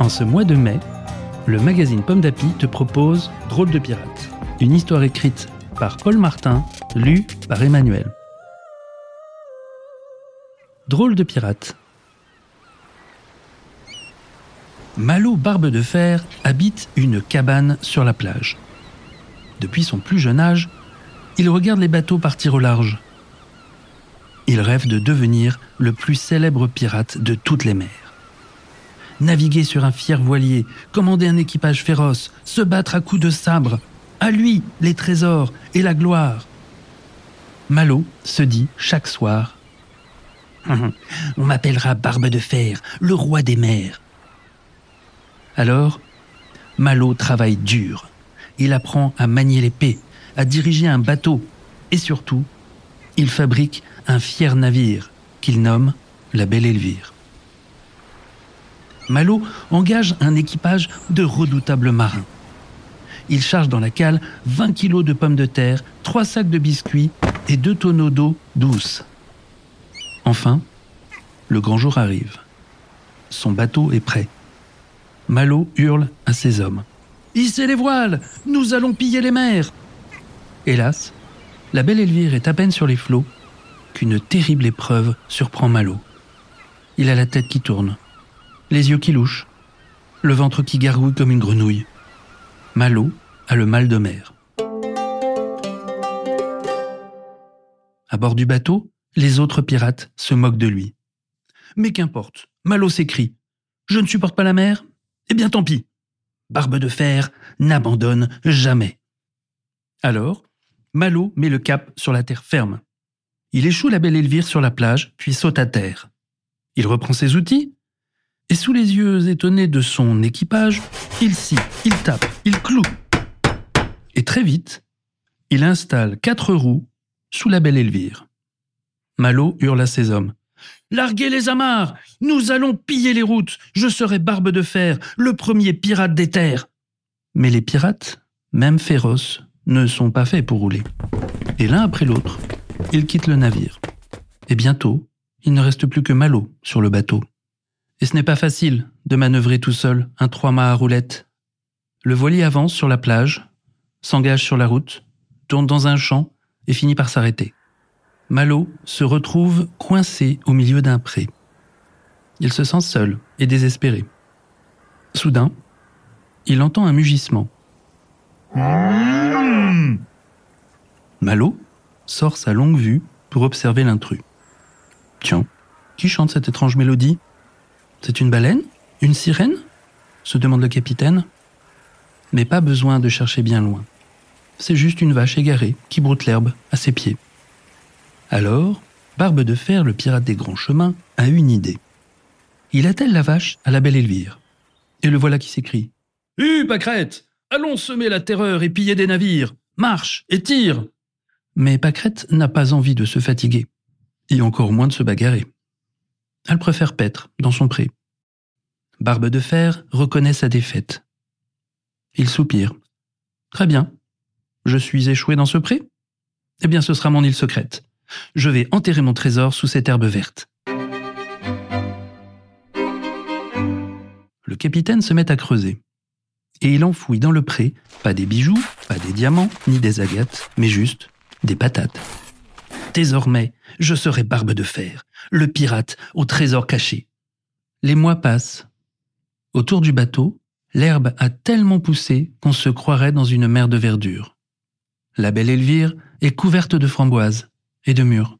En ce mois de mai, le magazine Pomme d'Api te propose Drôle de pirate, une histoire écrite par Paul Martin, lue par Emmanuel. Drôle de pirate. Malo Barbe de Fer habite une cabane sur la plage. Depuis son plus jeune âge, il regarde les bateaux partir au large. Il rêve de devenir le plus célèbre pirate de toutes les mers. Naviguer sur un fier voilier, commander un équipage féroce, se battre à coups de sabre, à lui les trésors et la gloire. Malo se dit chaque soir On m'appellera Barbe de Fer, le roi des mers. Alors, Malo travaille dur. Il apprend à manier l'épée, à diriger un bateau et surtout, il fabrique un fier navire qu'il nomme la Belle Elvire. Malo engage un équipage de redoutables marins. Il charge dans la cale 20 kilos de pommes de terre, 3 sacs de biscuits et 2 tonneaux d'eau douce. Enfin, le grand jour arrive. Son bateau est prêt. Malo hurle à ses hommes. Hissez les voiles Nous allons piller les mers Hélas, la belle Elvire est à peine sur les flots qu'une terrible épreuve surprend Malo. Il a la tête qui tourne, les yeux qui louchent, le ventre qui gargouille comme une grenouille. Malo a le mal de mer. À bord du bateau, les autres pirates se moquent de lui. Mais qu'importe, Malo s'écrie. Je ne supporte pas la mer eh bien tant pis. Barbe de Fer n'abandonne jamais. Alors, Malo met le cap sur la terre ferme. Il échoue la belle Elvire sur la plage, puis saute à terre. Il reprend ses outils, et sous les yeux étonnés de son équipage, il scie, il tape, il cloue. Et très vite, il installe quatre roues sous la belle Elvire. Malo hurle à ses hommes. Larguez les amarres Nous allons piller les routes Je serai Barbe de Fer, le premier pirate des terres Mais les pirates, même féroces, ne sont pas faits pour rouler. Et l'un après l'autre, ils quittent le navire. Et bientôt, il ne reste plus que Malo sur le bateau. Et ce n'est pas facile de manœuvrer tout seul un trois-mâts à roulette. Le voilier avance sur la plage, s'engage sur la route, tourne dans un champ et finit par s'arrêter. Malo se retrouve coincé au milieu d'un pré. Il se sent seul et désespéré. Soudain, il entend un mugissement. Malo sort sa longue vue pour observer l'intrus. Tiens, qui chante cette étrange mélodie? C'est une baleine? Une sirène? se demande le capitaine. Mais pas besoin de chercher bien loin. C'est juste une vache égarée qui broute l'herbe à ses pieds. Alors, Barbe de Fer, le pirate des grands chemins, a une idée. Il attelle la vache à la belle Elvire. Et le voilà qui s'écrie. Hue, Pâquerette Allons semer la terreur et piller des navires Marche et tire Mais Pâquerette n'a pas envie de se fatiguer, et encore moins de se bagarrer. Elle préfère paître dans son pré. Barbe de Fer reconnaît sa défaite. Il soupire. Très bien. Je suis échoué dans ce pré? Eh bien, ce sera mon île secrète. Je vais enterrer mon trésor sous cette herbe verte. Le capitaine se met à creuser. Et il enfouit dans le pré, pas des bijoux, pas des diamants, ni des agates, mais juste des patates. Désormais, je serai barbe de fer, le pirate au trésor caché. Les mois passent. Autour du bateau, l'herbe a tellement poussé qu'on se croirait dans une mer de verdure. La belle Elvire est couverte de framboises et de mûres.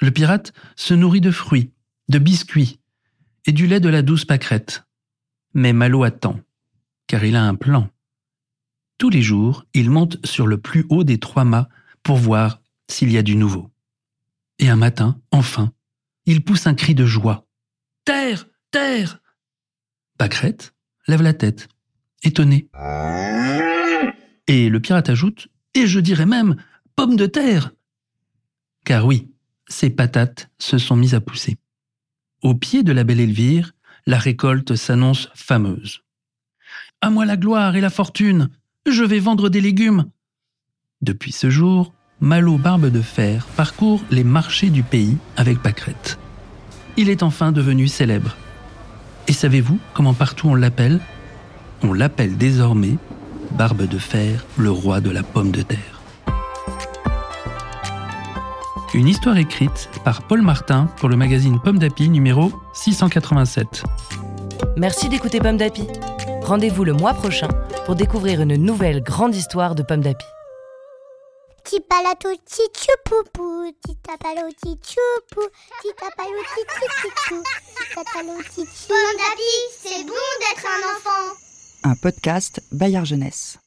Le pirate se nourrit de fruits, de biscuits et du lait de la douce pâquerette. Mais Malo attend, car il a un plan. Tous les jours, il monte sur le plus haut des trois mâts pour voir s'il y a du nouveau. Et un matin, enfin, il pousse un cri de joie. Terre Terre Pâquerette, lève la tête, étonné. Et le pirate ajoute, et je dirais même, pomme de terre. Car oui, ses patates se sont mises à pousser. Au pied de la belle Elvire, la récolte s'annonce fameuse. À moi la gloire et la fortune, je vais vendre des légumes. Depuis ce jour, Malo Barbe de Fer parcourt les marchés du pays avec Pâquerette. Il est enfin devenu célèbre. Et savez-vous comment partout on l'appelle? On l'appelle désormais Barbe de Fer, le roi de la pomme de terre. Une histoire écrite par Paul Martin pour le magazine Pomme d'Api numéro 687. Merci d'écouter Pomme d'Api. Rendez-vous le mois prochain pour découvrir une nouvelle grande histoire de Pomme d'Api. Tipalato tichupupu, titapalo tichupu, titapalo tichupu, titapalo tichupu. Pomme d'api, c'est bon d'être un enfant. Un podcast Bayard Jeunesse.